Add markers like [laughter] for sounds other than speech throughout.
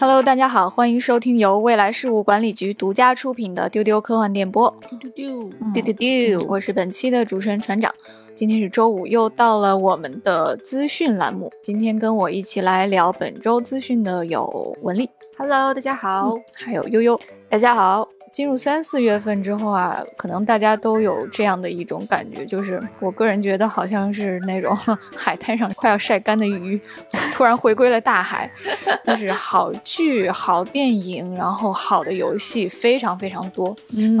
Hello，大家好，欢迎收听由未来事务管理局独家出品的《丢丢科幻电波》。丢丢丢丢丢丢，我是本期的主持人船长。今天是周五，又到了我们的资讯栏目。今天跟我一起来聊本周资讯的有文丽，Hello，大家好，还有悠悠，大家好。进入三四月份之后啊，可能大家都有这样的一种感觉，就是我个人觉得好像是那种 [laughs] 海滩上快要晒干的鱼，突然回归了大海。就是好剧、好电影，然后好的游戏非常非常多嗯，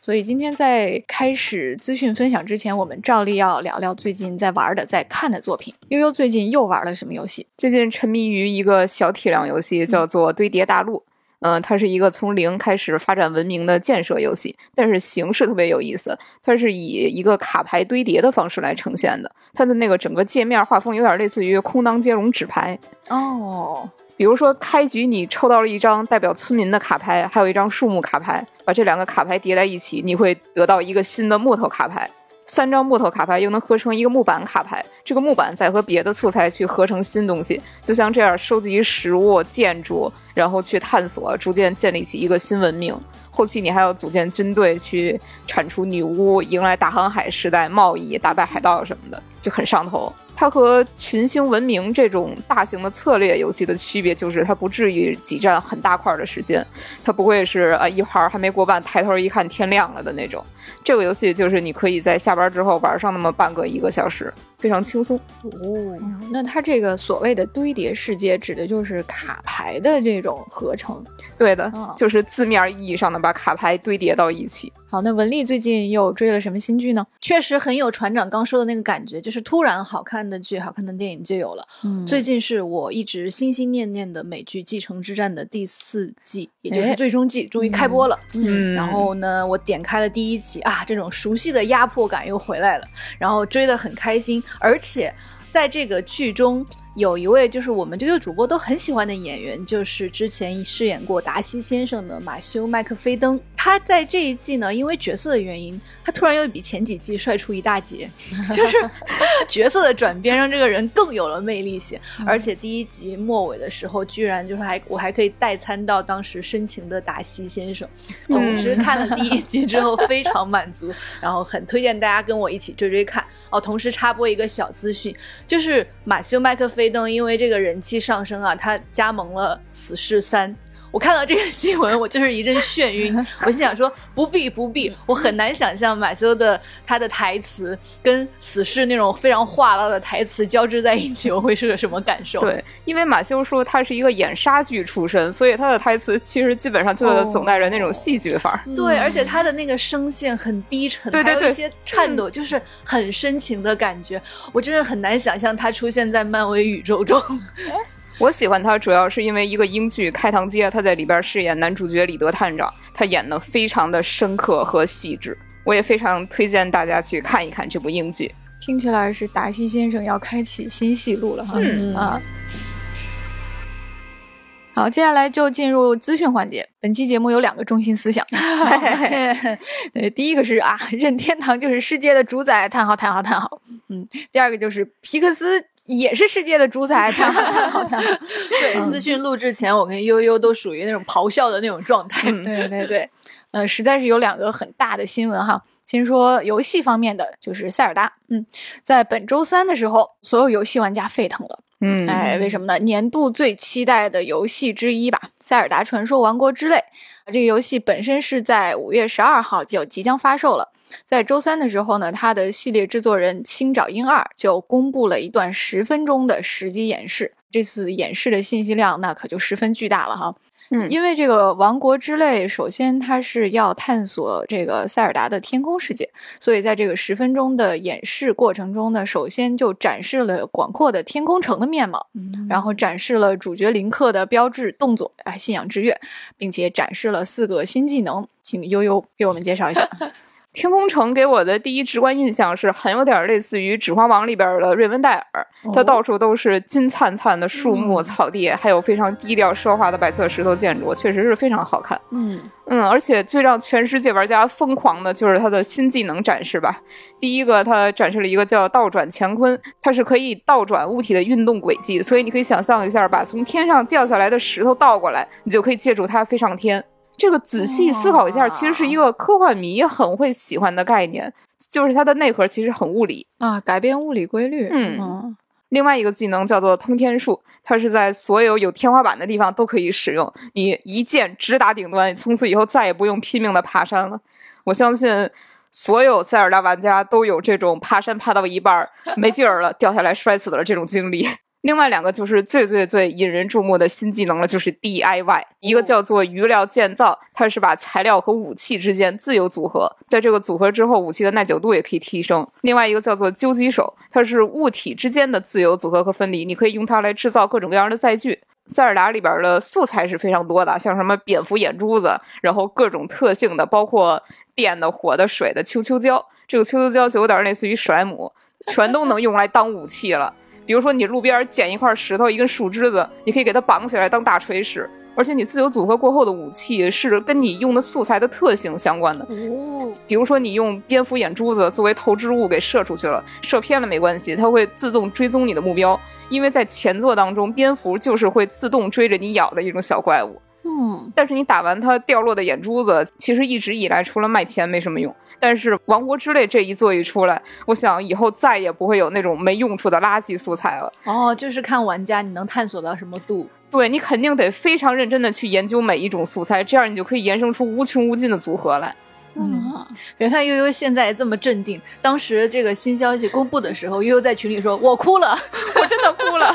所以今天在开始资讯分享之前，我们照例要聊聊最近在玩的、在看的作品。悠悠最近又玩了什么游戏？最近沉迷于一个小体量游戏，叫做《堆叠大陆》。嗯，它是一个从零开始发展文明的建设游戏，但是形式特别有意思。它是以一个卡牌堆叠的方式来呈现的，它的那个整个界面画风有点类似于空当接龙纸牌哦。比如说开局你抽到了一张代表村民的卡牌，还有一张树木卡牌，把这两个卡牌叠在一起，你会得到一个新的木头卡牌。三张木头卡牌又能合成一个木板卡牌，这个木板再和别的素材去合成新东西，就像这样收集食物、建筑，然后去探索，逐渐建立起一个新文明。后期你还要组建军队去铲除女巫，迎来大航海时代，贸易、打败海盗什么的，就很上头。它和群星文明这种大型的策略游戏的区别，就是它不至于挤占很大块的时间，它不会是啊一盘还没过半，抬头一看天亮了的那种。这个游戏就是你可以在下班之后玩上那么半个一个小时，非常轻松。哦，那它这个所谓的堆叠世界，指的就是卡牌的这种合成？对的，就是字面意义上的把卡牌堆叠到一起。好，那文丽最近又追了什么新剧呢？确实很有船长刚说的那个感觉，就是突然好看的剧、好看的电影就有了。嗯，最近是我一直心心念念的美剧《继承之战》的第四季，也就是最终季，终于开播了。嗯，然后呢，我点开了第一集啊，这种熟悉的压迫感又回来了，然后追得很开心，而且在这个剧中。有一位就是我们这个主播都很喜欢的演员，就是之前饰演过达西先生的马修麦克菲登。他在这一季呢，因为角色的原因，他突然又比前几季帅出一大截，就 [laughs] 是角色的转变让这个人更有了魅力些。而且第一集末尾的时候，居然就是还我还可以代餐到当时深情的达西先生。总之看了第一集之后非常满足，然后很推荐大家跟我一起追追看哦。同时插播一个小资讯，就是马修麦克菲。飞登因为这个人气上升啊，他加盟了《死侍三》。我看到这个新闻，我就是一阵眩晕。我心想说，不必不必，我很难想象马修的他的台词跟死侍那种非常话唠的台词交织在一起，我会是个什么感受？对，因为马修说他是一个演杀剧出身，所以他的台词其实基本上就是总带着那种戏剧范儿。对，而且他的那个声线很低沉，还有一些颤抖，就是很深情的感觉。我真的很难想象他出现在漫威宇宙中。我喜欢他，主要是因为一个英剧《开膛街》，他在里边饰演男主角李德探长，他演的非常的深刻和细致。我也非常推荐大家去看一看这部英剧。听起来是达西先生要开启新戏路了哈。嗯啊。好，接下来就进入资讯环节。本期节目有两个中心思想。[laughs] [laughs] 对，第一个是啊，任天堂就是世界的主宰，叹号叹号叹号。嗯，第二个就是皮克斯。也是世界的主宰，[laughs] 太好太好。对，资讯录制前，我跟悠悠都属于那种咆哮的那种状态。[laughs] 对对对，呃，实在是有两个很大的新闻哈。先说游戏方面的，就是塞尔达。嗯，在本周三的时候，所有游戏玩家沸腾了。嗯，哎，为什么呢？年度最期待的游戏之一吧，《塞尔达传说：王国之泪》。这个游戏本身是在五月十二号就即将发售了。在周三的时候呢，他的系列制作人青沼英二就公布了一段十分钟的实机演示。这次演示的信息量那可就十分巨大了哈。嗯，因为这个《王国之泪》，首先它是要探索这个塞尔达的天空世界，所以在这个十分钟的演示过程中呢，首先就展示了广阔的天空城的面貌，然后展示了主角林克的标志动作，哎，信仰之跃，并且展示了四个新技能，请悠悠给我们介绍一下。[laughs] 天空城给我的第一直观印象是很有点类似于《指环王》里边的瑞文戴尔，它到处都是金灿灿的树木、草地，还有非常低调奢华的白色石头建筑，确实是非常好看。嗯嗯，而且最让全世界玩家疯狂的就是它的新技能展示吧。第一个，它展示了一个叫倒转乾坤，它是可以倒转物体的运动轨迹，所以你可以想象一下，把从天上掉下来的石头倒过来，你就可以借助它飞上天。这个仔细思考一下，其实是一个科幻迷很会喜欢的概念，就是它的内核其实很物理啊，改变物理规律。嗯，另外一个技能叫做通天术，它是在所有有天花板的地方都可以使用，你一剑直达顶端，从此以后再也不用拼命的爬山了。我相信所有塞尔达玩家都有这种爬山爬到一半没劲儿了，掉下来摔死了这种经历。另外两个就是最最最引人注目的新技能了，就是 DIY。一个叫做余料建造，它是把材料和武器之间自由组合，在这个组合之后，武器的耐久度也可以提升。另外一个叫做究极手，它是物体之间的自由组合和分离，你可以用它来制造各种各样的载具。塞尔达里边的素材是非常多的，像什么蝙蝠眼珠子，然后各种特性的，包括电的、火的、水的、秋秋胶。这个秋秋胶就有点类似于史莱姆，全都能用来当武器了。比如说，你路边捡一块石头、一根树枝子，你可以给它绑起来当大锤使。而且你自由组合过后的武器是跟你用的素材的特性相关的。哦，比如说你用蝙蝠眼珠子作为投掷物给射出去了，射偏了没关系，它会自动追踪你的目标。因为在前作当中，蝙蝠就是会自动追着你咬的一种小怪物。嗯，但是你打完它掉落的眼珠子，其实一直以来除了卖钱没什么用。但是王国之泪这一作一出来，我想以后再也不会有那种没用处的垃圾素材了。哦，就是看玩家你能探索到什么度。对你肯定得非常认真的去研究每一种素材，这样你就可以延伸出无穷无尽的组合来。嗯，别看悠悠现在这么镇定，当时这个新消息公布的时候，悠悠在群里说：“我哭了，[laughs] 我真的哭了。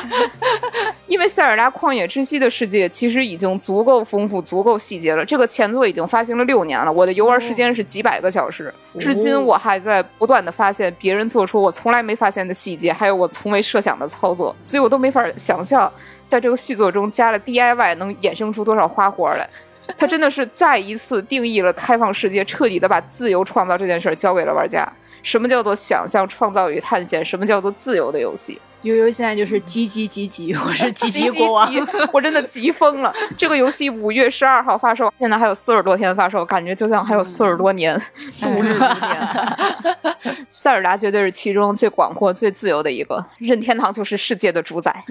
[laughs] ”因为塞尔达旷野之息的世界其实已经足够丰富、足够细节了。这个前作已经发行了六年了，我的游玩时间是几百个小时，至今我还在不断的发现别人做出我从来没发现的细节，还有我从未设想的操作，所以我都没法想象，在这个续作中加了 DIY 能衍生出多少花活来。它真的是再一次定义了开放世界，彻底的把自由创造这件事儿交给了玩家。什么叫做想象、创造与探险？什么叫做自由的游戏？悠悠现在就是急急急急，我是急急国王，[laughs] 我真的急疯了。这个游戏五月十二号发售，现在还有四十多天发售，感觉就像还有四十多年度日如年。[laughs] 塞尔达绝对是其中最广阔、最自由的一个，任天堂就是世界的主宰。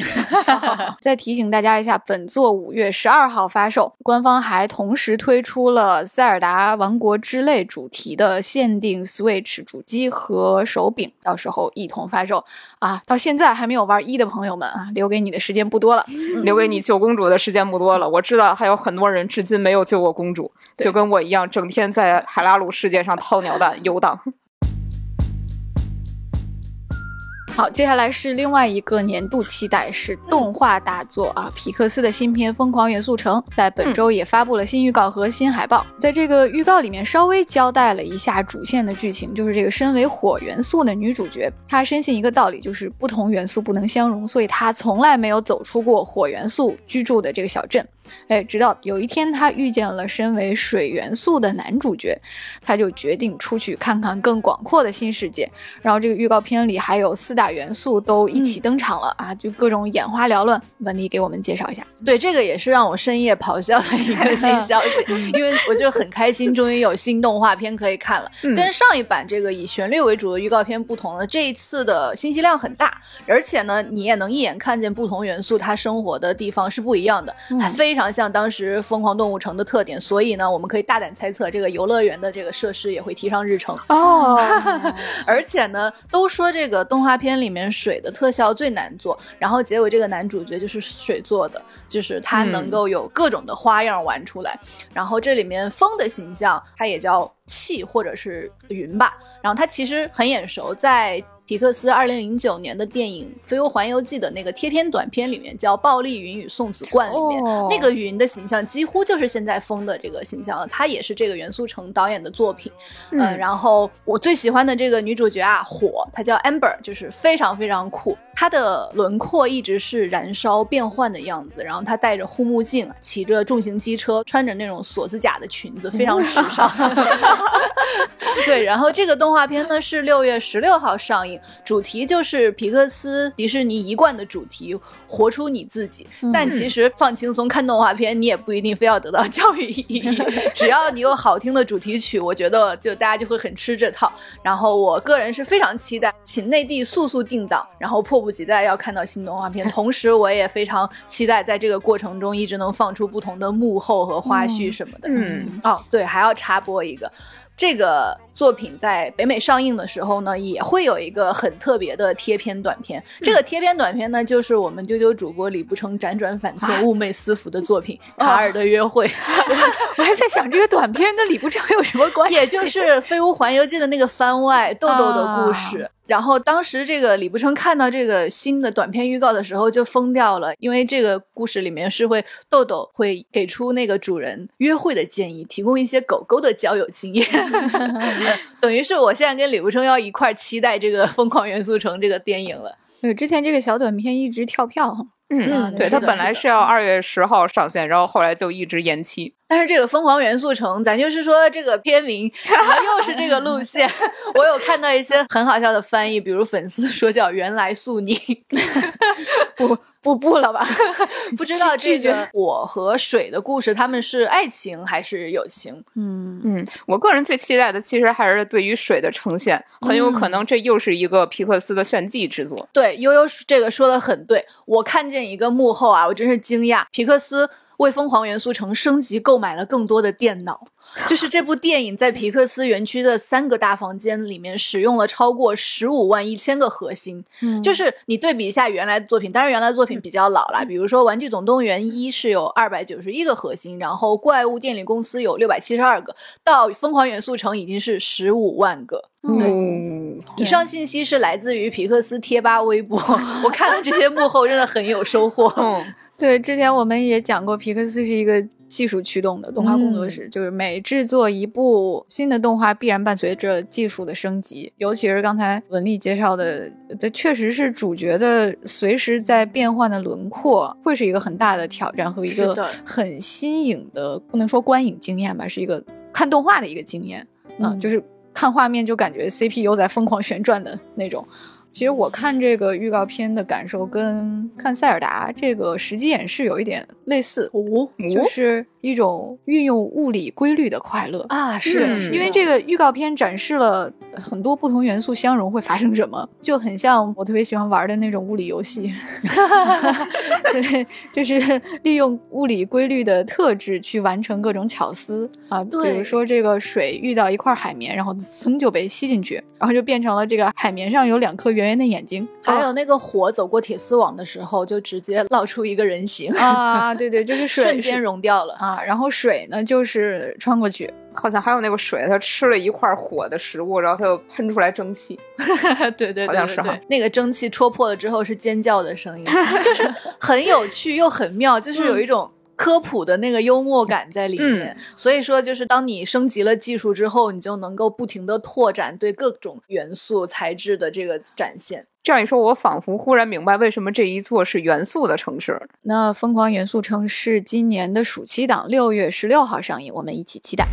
[laughs] 再提醒大家一下，本作五月十二号发售，官方还同时推出了《塞尔达王国之泪》主题的限定 Switch 主机和手柄，到时候一同发售啊！到现在。还没有玩一的朋友们啊，留给你的时间不多了，留给你救公主的时间不多了。我知道还有很多人至今没有救过公主，就跟我一样，整天在海拉鲁世界上掏鸟蛋游荡。好，接下来是另外一个年度期待，是动画大作啊！皮克斯的新片《疯狂元素城》在本周也发布了新预告和新海报。在这个预告里面，稍微交代了一下主线的剧情，就是这个身为火元素的女主角，她深信一个道理，就是不同元素不能相融，所以她从来没有走出过火元素居住的这个小镇。哎，直到有一天，他遇见了身为水元素的男主角，他就决定出去看看更广阔的新世界。然后这个预告片里还有四大元素都一起登场了啊，就各种眼花缭乱。文丽给我们介绍一下。对，这个也是让我深夜咆哮的一个新消息，[laughs] 因为我就很开心，终于有新动画片可以看了。跟上一版这个以旋律为主的预告片不同的，这一次的信息量很大，而且呢，你也能一眼看见不同元素它生活的地方是不一样的，还非。非常像当时《疯狂动物城》的特点，所以呢，我们可以大胆猜测，这个游乐园的这个设施也会提上日程哦。[laughs] 而且呢，都说这个动画片里面水的特效最难做，然后结果这个男主角就是水做的，就是他能够有各种的花样玩出来。然后这里面风的形象，它也叫气或者是云吧。然后它其实很眼熟，在。皮克斯二零零九年的电影《飞屋环游记》的那个贴片短片里面，叫《暴力云与送子冠》里面，那个云的形象几乎就是现在风的这个形象了。它也是这个袁素成导演的作品。嗯，然后我最喜欢的这个女主角啊，火，她叫 Amber，就是非常非常酷。她的轮廓一直是燃烧变幻的样子，然后她戴着护目镜，骑着重型机车，穿着那种锁子甲的裙子，非常时尚。[laughs] [laughs] 对，然后这个动画片呢是六月十六号上映，主题就是皮克斯迪士尼一贯的主题，活出你自己。但其实放轻松看动画片，你也不一定非要得到 [laughs] 教育意义，[laughs] 只要你有好听的主题曲，我觉得就大家就会很吃这套。然后我个人是非常期待，请内地速速定档，然后迫不及待要看到新动画片。同时，我也非常期待在这个过程中一直能放出不同的幕后和花絮什么的。嗯，哦，对，还要插播一个。这个作品在北美上映的时候呢，也会有一个很特别的贴片短片。这个贴片短片呢，就是我们丢丢主播李不成辗转反侧、寤寐思服的作品《卡尔的约会》。[laughs] 我还在想，这个短片跟李不成有什么关系？也就是《飞屋环游记》的那个番外豆豆的故事。然后当时这个李不成看到这个新的短片预告的时候就疯掉了，因为这个故事里面是会豆豆会给出那个主人约会的建议，提供一些狗狗的交友经验，[laughs] [laughs] 等于是我现在跟李不生要一块期待这个《疯狂元素城》这个电影了。对，之前这个小短片一直跳票哈。嗯，对，它本来是要二月十号上线，然后后来就一直延期。但是这个《疯狂元素城》，咱就是说这个片名，又是这个路线。[laughs] 我有看到一些很好笑的翻译，比如粉丝说叫“原来素宁 [laughs] ”，不不不了吧？[laughs] 不知道这个我和水的故事，他们是爱情还是友情？嗯嗯，我个人最期待的其实还是对于水的呈现，很有可能这又是一个皮克斯的炫技之作。对，悠悠这个说的很对，我看见一个幕后啊，我真是惊讶，皮克斯。为疯狂元素城升级购买了更多的电脑，就是这部电影在皮克斯园区的三个大房间里面使用了超过十五万一千个核心。嗯，就是你对比一下原来的作品，当然原来的作品比较老了，比如说《玩具总动员》一是有二百九十一个核心，然后《怪物电力公司》有六百七十二个，到疯狂元素城已经是十五万个。嗯，以上信息是来自于皮克斯贴吧微博，[laughs] 我看了这些幕后真的很有收获。对，之前我们也讲过，皮克斯是一个技术驱动的动画工作室，就是每制作一部新的动画，必然伴随着技术的升级。尤其是刚才文丽介绍的，这确实是主角的随时在变换的轮廓，会是一个很大的挑战和一个很新颖的，不能说观影经验吧，是一个看动画的一个经验。嗯，就是看画面就感觉 CPU 在疯狂旋转的那种。其实我看这个预告片的感受跟看塞尔达这个实际演示有一点类似，就是。一种运用物理规律的快乐。啊，是因为这个预告片展示了很多不同元素相融会发生什么，就很像我特别喜欢玩的那种物理游戏，[laughs] 对，就是利用物理规律的特质去完成各种巧思啊，比如说这个水遇到一块海绵，然后噌就被吸进去，然后就变成了这个海绵上有两颗圆圆的眼睛，还有那个火走过铁丝网的时候，就直接烙出一个人形啊，对对，就是瞬间融掉了啊。然后水呢，就是穿过去，好像还有那个水，它吃了一块火的食物，然后它又喷出来蒸汽。[laughs] 对对，好像是哈。那个蒸汽戳破了之后是尖叫的声音，[laughs] 就是很有趣又很妙，就是有一种科普的那个幽默感在里面。所以说，就是当你升级了技术之后，你就能够不停的拓展对各种元素材质的这个展现。这样一说，我仿佛忽然明白为什么这一座是元素的城市。那《疯狂元素城》是今年的暑期档，六月十六号上映，我们一起期待。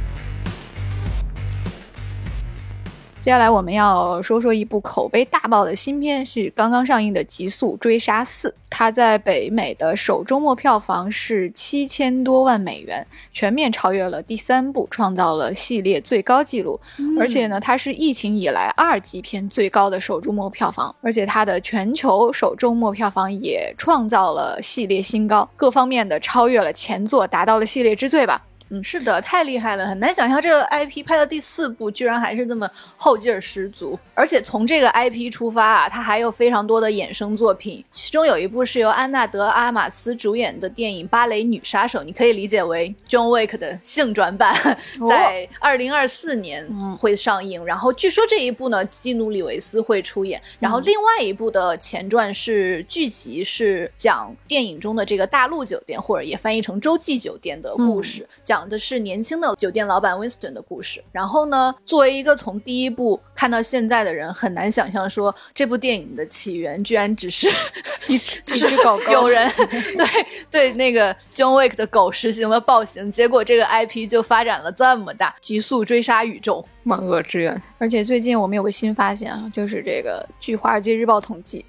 接下来我们要说说一部口碑大爆的新片，是刚刚上映的《极速追杀四》。它在北美的首周末票房是七千多万美元，全面超越了第三部，创造了系列最高纪录。而且呢，它是疫情以来二级片最高的首周末票房，而且它的全球首周末票房也创造了系列新高，各方面的超越了前作，达到了系列之最吧。嗯，是的，太厉害了，很难想象这个 IP 拍到第四部居然还是这么后劲儿十足。而且从这个 IP 出发啊，它还有非常多的衍生作品，其中有一部是由安娜德阿玛斯主演的电影《芭蕾女杀手》，你可以理解为 John Wick 的性转版，[laughs] [laughs] 在二零二四年会上映。然后据说这一部呢，基努里维斯会出演。然后另外一部的前传是剧集，是讲电影中的这个大陆酒店，或者也翻译成洲际酒店的故事，讲的是年轻的酒店老板 Winston 的故事。然后呢，作为一个从第一部看到现在的人，很难想象说这部电影的起源居然只是 [laughs] 一只狗狗，[laughs] 有人 [laughs] 对对那个 John Wick 的狗实行了暴行，结果这个 IP 就发展了这么大，极速追杀宇宙。万恶之源，而且最近我们有个新发现啊，就是这个据《华尔街日报》统计，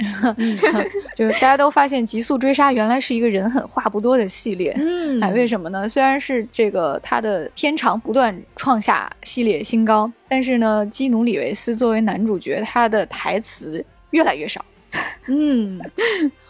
[laughs] 就是大家都发现《极速追杀》原来是一个人狠话不多的系列。嗯，哎，为什么呢？虽然是这个它的片长不断创下系列新高，但是呢，基努里维斯作为男主角，他的台词越来越少。[laughs] 嗯。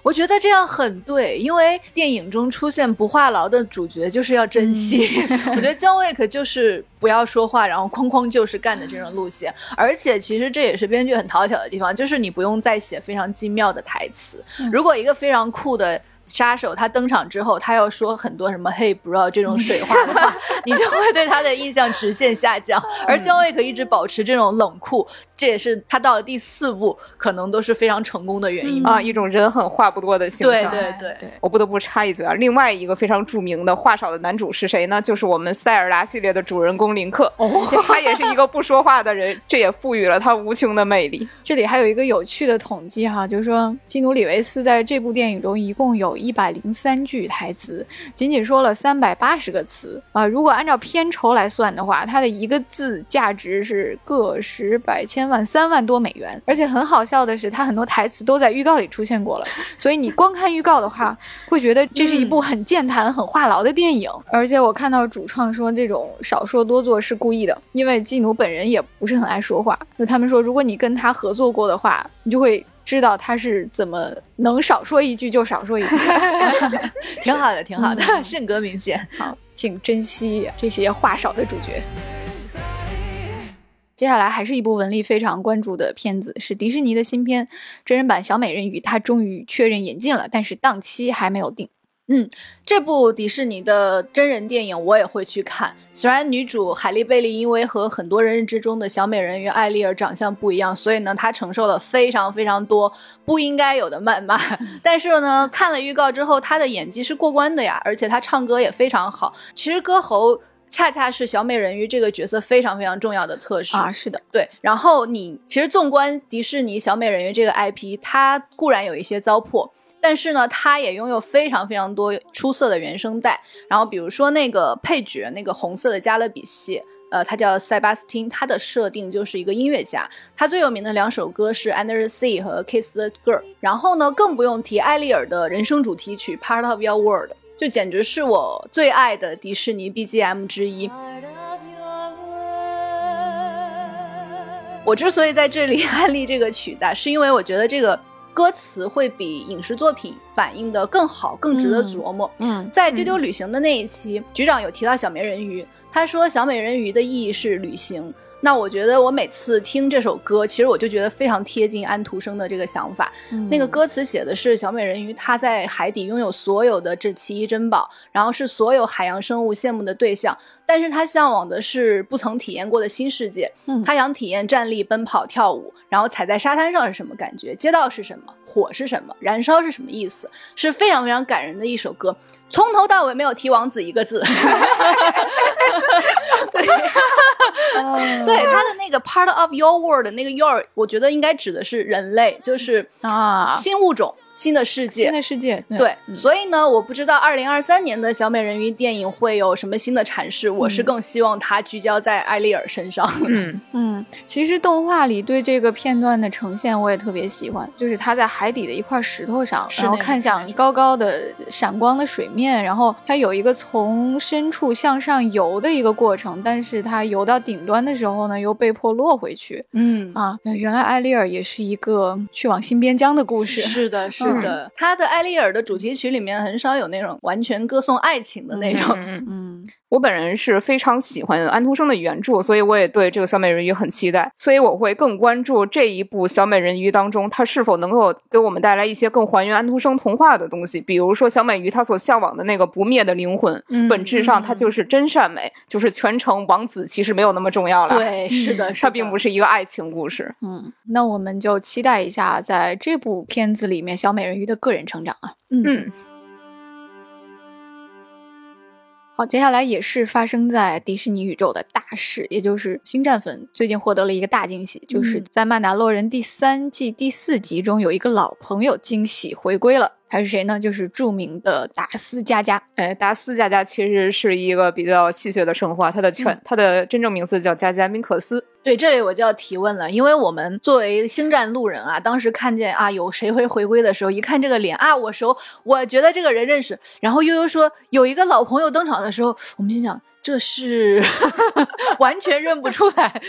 我觉得这样很对，因为电影中出现不话痨的主角就是要珍惜。[laughs] 我觉得 John Wick 就是不要说话，然后哐哐就是干的这种路线。而且其实这也是编剧很讨巧的地方，就是你不用再写非常精妙的台词。如果一个非常酷的。杀手他登场之后，他要说很多什么 “Hey bro” 这种水话的话，[laughs] 你就会对他的印象直线下降。[laughs] 而姜维可一直保持这种冷酷，这也是他到了第四部可能都是非常成功的原因啊，一种人狠话不多的形象。对对对对，我不得不插一嘴啊，另外一个非常著名的话少的男主是谁呢？就是我们塞尔达系列的主人公林克。哦，他也是一个不说话的人，[laughs] 这也赋予了他无穷的魅力。这里还有一个有趣的统计哈，就是说基努里维斯在这部电影中一共有。一百零三句台词，仅仅说了三百八十个词啊！如果按照片酬来算的话，它的一个字价值是个十百千万三万多美元。而且很好笑的是，它很多台词都在预告里出现过了，所以你光看预告的话，[laughs] 会觉得这是一部很健谈、很话痨的电影。而且我看到主创说，这种少说多做是故意的，因为基努本人也不是很爱说话。就他们说，如果你跟他合作过的话，你就会。知道他是怎么能少说一句就少说一句，[laughs] 挺好的，挺好的，[laughs] 性格明显。好，[laughs] 请珍惜这些话少的主角。接下来还是一部文丽非常关注的片子，是迪士尼的新片真人版《小美人鱼》，它终于确认引进了，但是档期还没有定。嗯，这部迪士尼的真人电影我也会去看。虽然女主海莉贝利因为和很多人认知中的小美人鱼艾丽儿长相不一样，所以呢，她承受了非常非常多不应该有的谩骂。但是呢，看了预告之后，她的演技是过关的呀，而且她唱歌也非常好。其实歌喉恰恰是小美人鱼这个角色非常非常重要的特质啊。是的，对。然后你其实纵观迪士尼小美人鱼这个 IP，它固然有一些糟粕。但是呢，他也拥有非常非常多出色的原声带。然后，比如说那个配角，那个红色的加勒比系，呃，他叫塞巴斯汀，他的设定就是一个音乐家。他最有名的两首歌是《Under the Sea》和《Kiss the Girl》。然后呢，更不用提艾丽尔的人生主题曲《Part of Your World》，就简直是我最爱的迪士尼 BGM 之一。我之所以在这里 [laughs] 安利这个曲子，是因为我觉得这个。歌词会比影视作品反映的更好，更值得琢磨。嗯，在丢丢旅行的那一期，局长有提到小美人鱼，他说小美人鱼的意义是旅行。那我觉得我每次听这首歌，其实我就觉得非常贴近安徒生的这个想法。那个歌词写的是小美人鱼她在海底拥有所有的这奇异珍宝，然后是所有海洋生物羡慕的对象。但是她向往的是不曾体验过的新世界。嗯她想体验站立、奔跑、跳舞，然后踩在沙滩上是什么感觉？街道是什么？火是什么？燃烧是什么意思？是非常非常感人的一首歌。从头到尾没有提王子一个字。对。[laughs] 对他的那个 part of your world 那个 your，我觉得应该指的是人类，就是啊新物种。新的世界，新的世界，对，所以呢，我不知道二零二三年的小美人鱼电影会有什么新的阐释。我是更希望它聚焦在艾丽尔身上。嗯 [laughs] 嗯，其实动画里对这个片段的呈现我也特别喜欢，就是他在海底的一块石头上，然后看向高高的闪光的水面，然后它有一个从深处向上游的一个过程，但是它游到顶端的时候呢，又被迫落回去。嗯啊，原来艾丽尔也是一个去往新边疆的故事。是的，是。是的，他的《艾丽尔》的主题曲里面很少有那种完全歌颂爱情的那种。嗯，我本人是非常喜欢安徒生的原著，所以我也对这个小美人鱼很期待，所以我会更关注这一部小美人鱼当中，它是否能够给我们带来一些更还原安徒生童话的东西，比如说小美鱼她所向往的那个不灭的灵魂，本质上它就是真善美，就是全程王子其实没有那么重要了。对，是的，它并不是一个爱情故事。嗯，那我们就期待一下在这部片子里面小美人鱼的个人成长啊。嗯。好，接下来也是发生在迪士尼宇宙的大事，也就是星战粉最近获得了一个大惊喜，就是在《曼达洛人》第三季第四集中有一个老朋友惊喜回归了。他是谁呢？就是著名的达斯加加。哎，达斯加加其实是一个比较戏谑的称呼，他的全他的真正名字叫加加宾克斯。对，这里我就要提问了，因为我们作为星战路人啊，当时看见啊有谁会回归的时候，一看这个脸啊，我熟，我觉得这个人认识。然后悠悠说有一个老朋友登场的时候，我们心想。这是完全认不出来，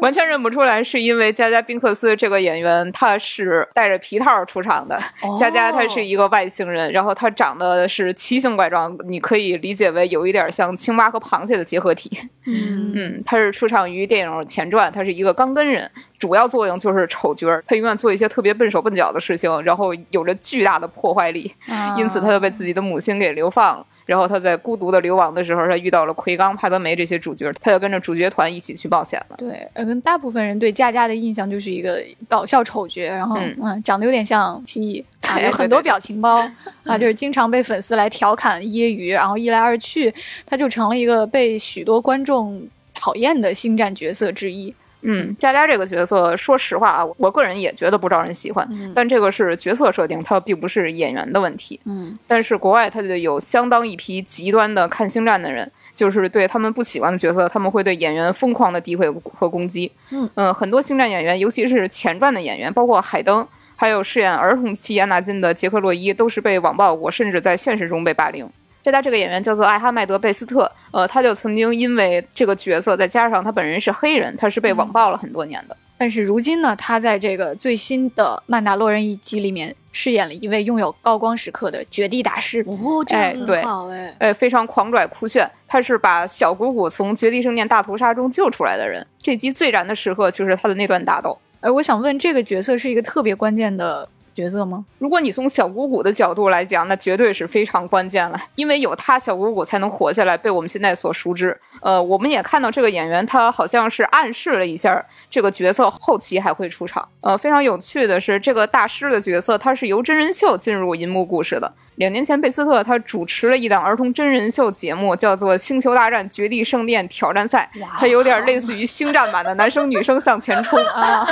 完全认不出来，[laughs] 是因为加加宾克斯这个演员他是带着皮套出场的。加加他是一个外星人，然后他长得是奇形怪状，你可以理解为有一点像青蛙和螃蟹的结合体。嗯嗯，他是出场于电影前传，他是一个钢根人，主要作用就是丑角儿，他永远做一些特别笨手笨脚的事情，然后有着巨大的破坏力，因此他就被自己的母亲给流放了。然后他在孤独的流亡的时候，他遇到了奎刚、帕德梅这些主角，他就跟着主角团一起去冒险了。对，呃，跟大部分人对佳佳的印象就是一个搞笑丑角，然后嗯，长得有点像蜥蜴，啊，[laughs] 有很多表情包 [laughs] 啊，就是经常被粉丝来调侃揶揄，然后一来二去，他就成了一个被许多观众讨厌的星战角色之一。嗯，佳佳这个角色，说实话啊，我个人也觉得不招人喜欢。但这个是角色设定，它并不是演员的问题。嗯，但是国外它就有相当一批极端的看星战的人，就是对他们不喜欢的角色，他们会对演员疯狂的诋毁和攻击。嗯嗯，很多星战演员，尤其是前传的演员，包括海登，还有饰演儿童期亚纳金的杰克洛伊，都是被网暴过，甚至在现实中被霸凌。加加这个演员叫做艾哈迈德·贝斯特，呃，他就曾经因为这个角色，再加上他本人是黑人，他是被网暴了很多年的。但是如今呢，他在这个最新的《曼达洛人》一集里面饰演了一位拥有高光时刻的绝地大师。哦，这样很好哎，哎，非常狂拽酷炫。他是把小姑姑从绝地圣殿大屠杀中救出来的人。这集最燃的时刻就是他的那段打斗。哎，我想问，这个角色是一个特别关键的。角色吗？如果你从小姑姑的角度来讲，那绝对是非常关键了，因为有他，小姑姑才能活下来，被我们现在所熟知。呃，我们也看到这个演员，他好像是暗示了一下这个角色后期还会出场。呃，非常有趣的是，这个大师的角色，他是由真人秀进入银幕故事的。两年前，贝斯特他主持了一档儿童真人秀节目，叫做《星球大战：绝地圣殿挑战赛》，他有点类似于星战版的 [laughs] 男生女生向前冲啊，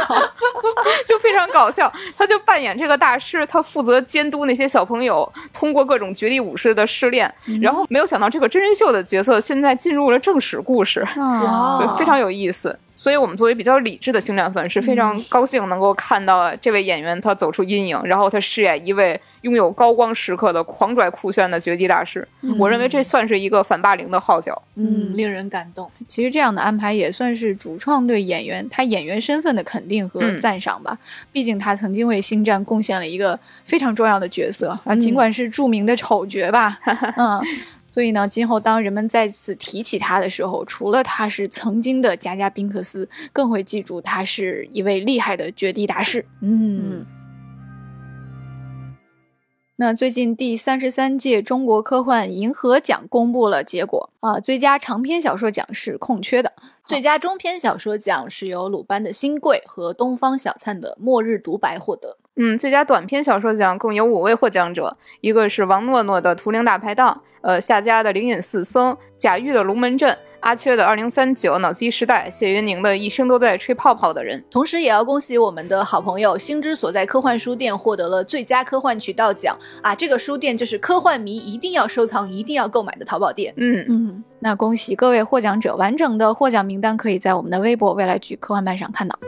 [laughs] 就非常搞笑。他就扮演这个大师，他负责监督那些小朋友通过各种绝地武士的试炼。然后没有想到，这个真人秀的角色现在进入了正史故事，哇，非常有意思。所以，我们作为比较理智的星战粉，是非常高兴能够看到这位演员他走出阴影，然后他饰演一位拥有高光时刻的狂拽酷炫的绝地大师。我认为这算是一个反霸凌的号角，嗯，令人感动。其实这样的安排也算是主创对演员他演员身份的肯定和赞赏吧。毕竟他曾经为星战贡献了一个非常重要的角色啊，尽管是著名的丑角吧，[laughs] 嗯。所以呢，今后当人们再次提起他的时候，除了他是曾经的加加宾克斯，更会记住他是一位厉害的绝地大师。嗯。那最近第三十三届中国科幻银河奖公布了结果啊，最佳长篇小说奖是空缺的，最佳中篇小说奖是由鲁班的《新贵》和东方小灿的《末日独白》获得。嗯，最佳短篇小说奖共有五位获奖者，一个是王诺诺的《图灵大排档》，呃，夏家的《灵隐寺僧》，贾玉的《龙门阵》。阿缺的二零三九脑机时代，谢云宁的一生都在吹泡泡的人，同时也要恭喜我们的好朋友星之所在科幻书店获得了最佳科幻渠道奖啊！这个书店就是科幻迷一定要收藏、一定要购买的淘宝店。嗯嗯，那恭喜各位获奖者，完整的获奖名单可以在我们的微博未来局科幻班上看到。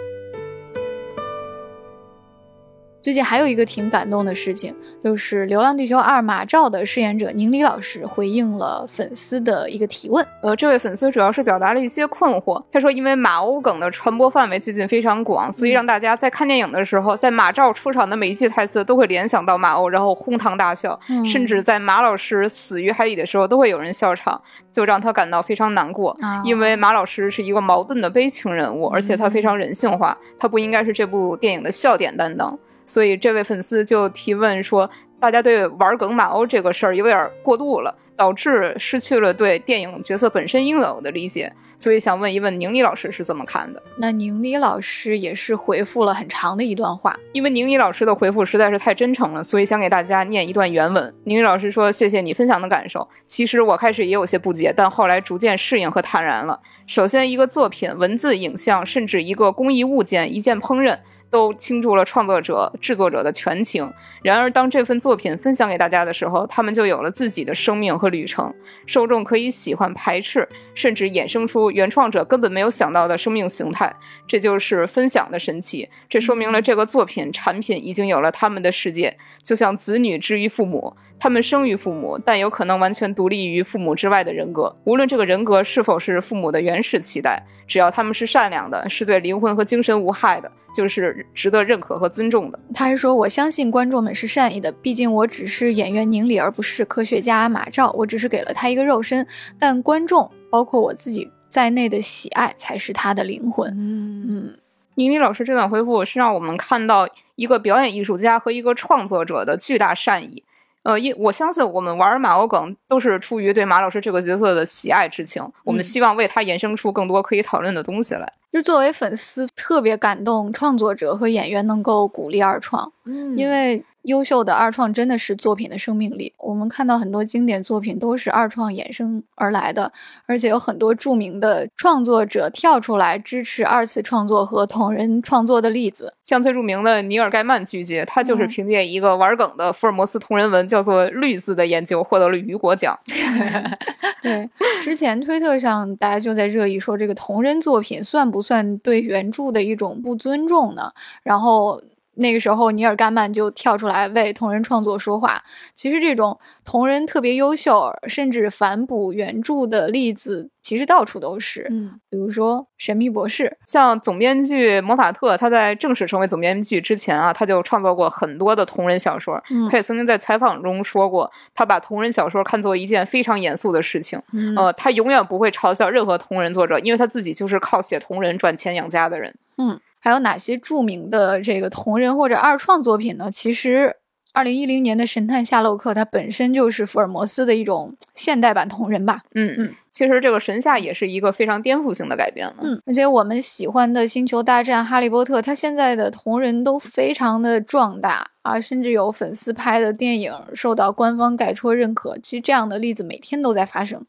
最近还有一个挺感动的事情，就是《流浪地球二》马照的饰演者宁理老师回应了粉丝的一个提问。呃，这位粉丝主要是表达了一些困惑。他说，因为马欧梗的传播范围最近非常广，所以让大家在看电影的时候，在马照出场的每一句台词都会联想到马欧，然后哄堂大笑，甚至在马老师死于海底的时候都会有人笑场，就让他感到非常难过。因为马老师是一个矛盾的悲情人物，而且他非常人性化，他不应该是这部电影的笑点担当。所以这位粉丝就提问说：“大家对玩梗马欧这个事儿有点过度了，导致失去了对电影角色本身应有的理解。所以想问一问宁理老师是怎么看的？”那宁理老师也是回复了很长的一段话，因为宁理老师的回复实在是太真诚了，所以想给大家念一段原文。宁理老师说：“谢谢你分享的感受。其实我开始也有些不解，但后来逐渐适应和坦然了。首先，一个作品、文字、影像，甚至一个工艺物件、一件烹饪。”都倾注了创作者、制作者的全情。然而，当这份作品分享给大家的时候，他们就有了自己的生命和旅程。受众可以喜欢、排斥，甚至衍生出原创者根本没有想到的生命形态。这就是分享的神奇。这说明了这个作品、产品已经有了他们的世界，就像子女之于父母。他们生于父母，但有可能完全独立于父母之外的人格。无论这个人格是否是父母的原始期待，只要他们是善良的，是对灵魂和精神无害的，就是值得认可和尊重的。他还说：“我相信观众们是善意的，毕竟我只是演员宁理，而不是科学家马照。我只是给了他一个肉身，但观众，包括我自己在内的喜爱，才是他的灵魂。”嗯嗯，宁理老师这段回复是让我们看到一个表演艺术家和一个创作者的巨大善意。呃，因我相信我们玩马欧梗都是出于对马老师这个角色的喜爱之情，我们希望为他衍生出更多可以讨论的东西来。就作为粉丝，特别感动创作者和演员能够鼓励二创，嗯，因为。优秀的二创真的是作品的生命力。我们看到很多经典作品都是二创衍生而来的，而且有很多著名的创作者跳出来支持二次创作和同人创作的例子。像最著名的尼尔盖曼拒绝，他就是凭借一个玩梗的福尔摩斯同人文叫做《绿字》的研究获得了雨果奖。[laughs] 对，之前推特上大家就在热议说，这个同人作品算不算对原著的一种不尊重呢？然后。那个时候，尼尔盖曼就跳出来为同人创作说话。其实，这种同人特别优秀，甚至反哺原著的例子，其实到处都是。嗯，比如说《神秘博士》，像总编剧摩法特，他在正式成为总编剧之前啊，他就创作过很多的同人小说。他也曾经在采访中说过，他把同人小说看作一件非常严肃的事情。呃，他永远不会嘲笑任何同人作者，因为他自己就是靠写同人赚钱养家的人。嗯。还有哪些著名的这个同人或者二创作品呢？其实，二零一零年的《神探夏洛克》它本身就是福尔摩斯的一种现代版同人吧。嗯嗯，其实这个神夏也是一个非常颠覆性的改变了。嗯，而且我们喜欢的《星球大战》《哈利波特》，它现在的同人都非常的壮大啊，甚至有粉丝拍的电影受到官方改戳认可。其实这样的例子每天都在发生。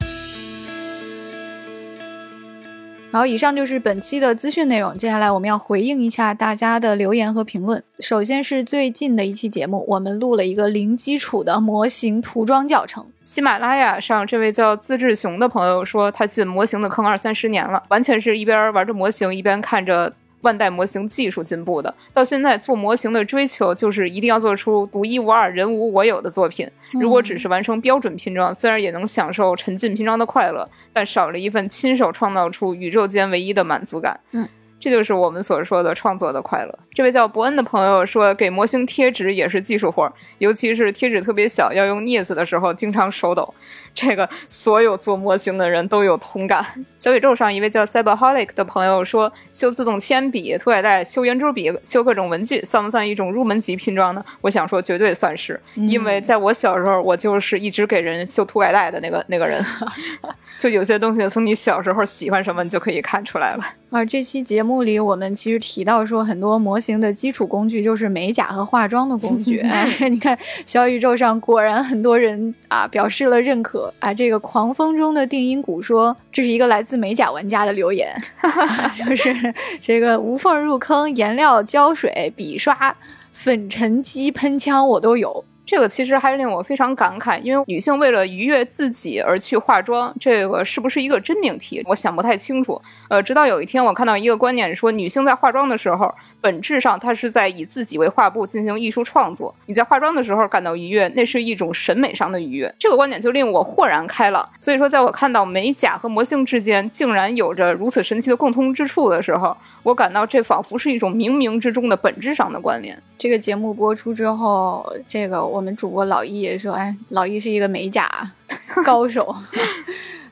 好，以上就是本期的资讯内容。接下来我们要回应一下大家的留言和评论。首先是最近的一期节目，我们录了一个零基础的模型涂装教程。喜马拉雅上这位叫自制熊的朋友说，他进模型的坑二三十年了，完全是一边玩着模型，一边看着。万代模型技术进步的，到现在做模型的追求就是一定要做出独一无二、人无我有的作品。如果只是完成标准拼装，虽然也能享受沉浸拼装的快乐，但少了一份亲手创造出宇宙间唯一的满足感。嗯。这就是我们所说的创作的快乐。这位叫伯恩的朋友说，给模型贴纸也是技术活，尤其是贴纸特别小，要用镊子的时候，经常手抖。这个所有做模型的人都有同感。小宇宙上一位叫 Cyberholic 的朋友说，修自动铅笔、涂改带、修圆珠笔、修各种文具，算不算一种入门级拼装呢？我想说，绝对算是，因为在我小时候，我就是一直给人修涂改带的那个那个人。[laughs] 就有些东西从你小时候喜欢什么，你就可以看出来了。[laughs] 啊这期节目里，我们其实提到说，很多模型的基础工具就是美甲和化妆的工具。[laughs] 哎，你看小宇宙上果然很多人啊表示了认可啊。这个狂风中的定音鼓说，这是一个来自美甲玩家的留言，[laughs] 就是这个无缝入坑，颜料、胶水、笔刷、粉尘机、喷枪我都有。这个其实还是令我非常感慨，因为女性为了愉悦自己而去化妆，这个是不是一个真命题？我想不太清楚。呃，直到有一天我看到一个观点说，女性在化妆的时候，本质上她是在以自己为画布进行艺术创作。你在化妆的时候感到愉悦，那是一种审美上的愉悦。这个观点就令我豁然开朗。所以说，在我看到美甲和魔性之间竟然有着如此神奇的共通之处的时候，我感到这仿佛是一种冥冥之中的本质上的关联。这个节目播出之后，这个我们主播老易也说：“哎，老易是一个美甲 [laughs] 高手。[laughs] ”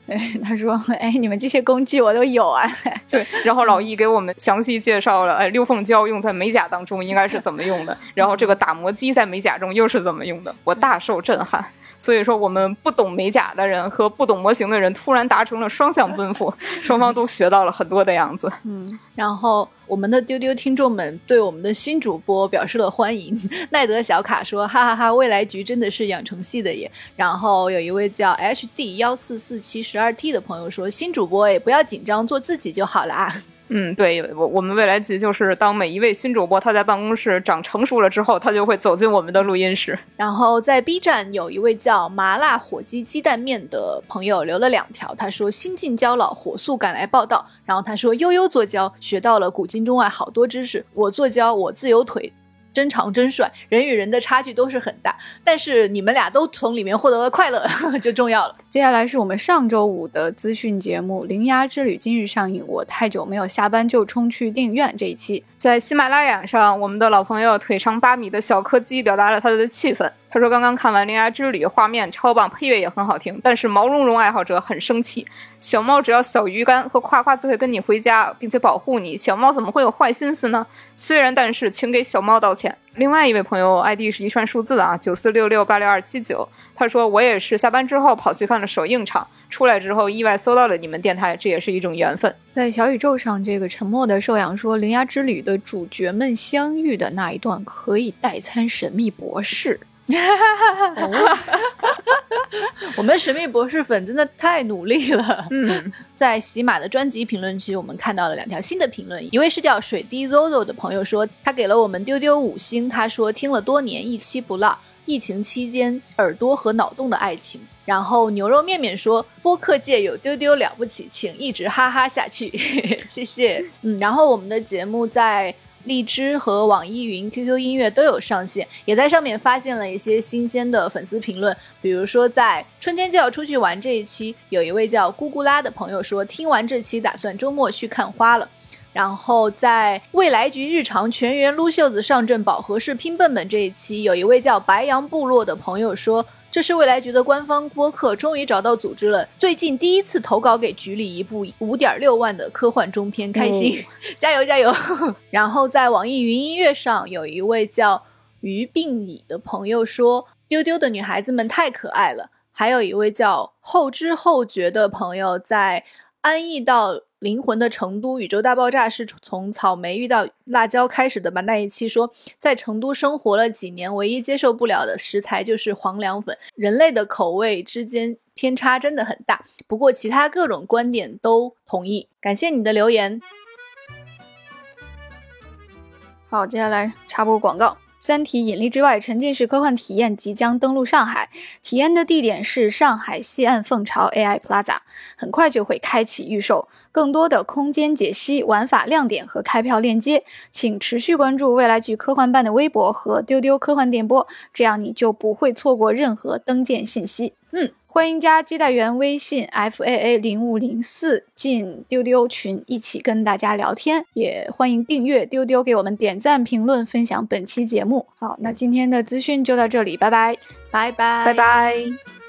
哎，他说：“哎，你们这些工具我都有啊。[laughs] ”对，然后老易给我们详细介绍了，哎，六凤胶用在美甲当中应该是怎么用的，然后这个打磨机在美甲中又是怎么用的，我大受震撼。所以说，我们不懂美甲的人和不懂模型的人突然达成了双向奔赴，[laughs] 双方都学到了很多的样子。嗯，然后我们的丢丢听众们对我们的新主播表示了欢迎。[laughs] 奈德小卡说：“哈哈哈，未来局真的是养成系的耶。”然后有一位叫 HD 幺四四七十二 T 的朋友说：“新主播也，不要紧张，做自己就好了啊。”嗯，对我我们未来局就是当每一位新主播他在办公室长成熟了之后，他就会走进我们的录音室。然后在 B 站有一位叫麻辣火鸡鸡蛋面的朋友留了两条，他说新晋交老火速赶来报道。然后他说悠悠做交学到了古今中外好多知识，我做交我自由腿。真长真帅，人与人的差距都是很大，但是你们俩都从里面获得了快乐 [laughs] 就重要了。接下来是我们上周五的资讯节目《铃芽之旅》，今日上映。我太久没有下班就冲去电影院这一期，在喜马拉雅上，我们的老朋友腿长八米的小柯基表达了他的气愤。他说：“刚刚看完《铃芽之旅》，画面超棒，配乐也很好听，但是毛茸茸爱好者很生气。小猫只要小鱼干和夸夸就会跟你回家，并且保护你。小猫怎么会有坏心思呢？虽然，但是，请给小猫道歉。”另外一位朋友 ID 是一串数字啊，九四六六八六二七九。他说：“我也是下班之后跑去看了首映场，出来之后意外搜到了你们电台，这也是一种缘分。”在小宇宙上，这个沉默的兽养说：“铃芽之旅的主角们相遇的那一段，可以代餐神秘博士。”哈哈哈！我们神秘博士粉真的太努力了。嗯，在喜马的专辑评论区，我们看到了两条新的评论。一位是叫水滴 Zozo 的朋友说，他给了我们丢丢五星。他说听了多年，一期不落。疫情期间耳朵和脑洞的爱情。然后牛肉面面说，播客界有丢丢了不起，请一直哈哈下去。谢谢。嗯，然后我们的节目在。荔枝和网易云、QQ 音乐都有上线，也在上面发现了一些新鲜的粉丝评论。比如说，在春天就要出去玩这一期，有一位叫咕咕啦的朋友说，听完这期打算周末去看花了。然后在未来局日常全员撸袖子上阵饱和式拼笨笨这一期，有一位叫白羊部落的朋友说。这是未来局的官方播客，终于找到组织了。最近第一次投稿给局里一部五点六万的科幻中篇，开心，加油 [laughs] 加油！[laughs] 然后在网易云音乐上，有一位叫于病已的朋友说：“丢丢的女孩子们太可爱了。”还有一位叫后知后觉的朋友在安逸到。灵魂的成都宇宙大爆炸是从草莓遇到辣椒开始的吧？那一期说在成都生活了几年，唯一接受不了的食材就是黄凉粉。人类的口味之间偏差真的很大，不过其他各种观点都同意。感谢你的留言。好，接下来插播广告。《三体：引力之外》沉浸式科幻体验即将登陆上海，体验的地点是上海西岸凤巢 AI Plaza，很快就会开启预售。更多的空间解析、玩法亮点和开票链接，请持续关注未来剧科幻办的微博和丢丢科幻电波，这样你就不会错过任何登舰信息。嗯。欢迎加接待员微信 f a a 零五零四进丢丢群，一起跟大家聊天。也欢迎订阅丢丢，给我们点赞、评论、分享本期节目。好，那今天的资讯就到这里，拜拜，拜拜，拜拜。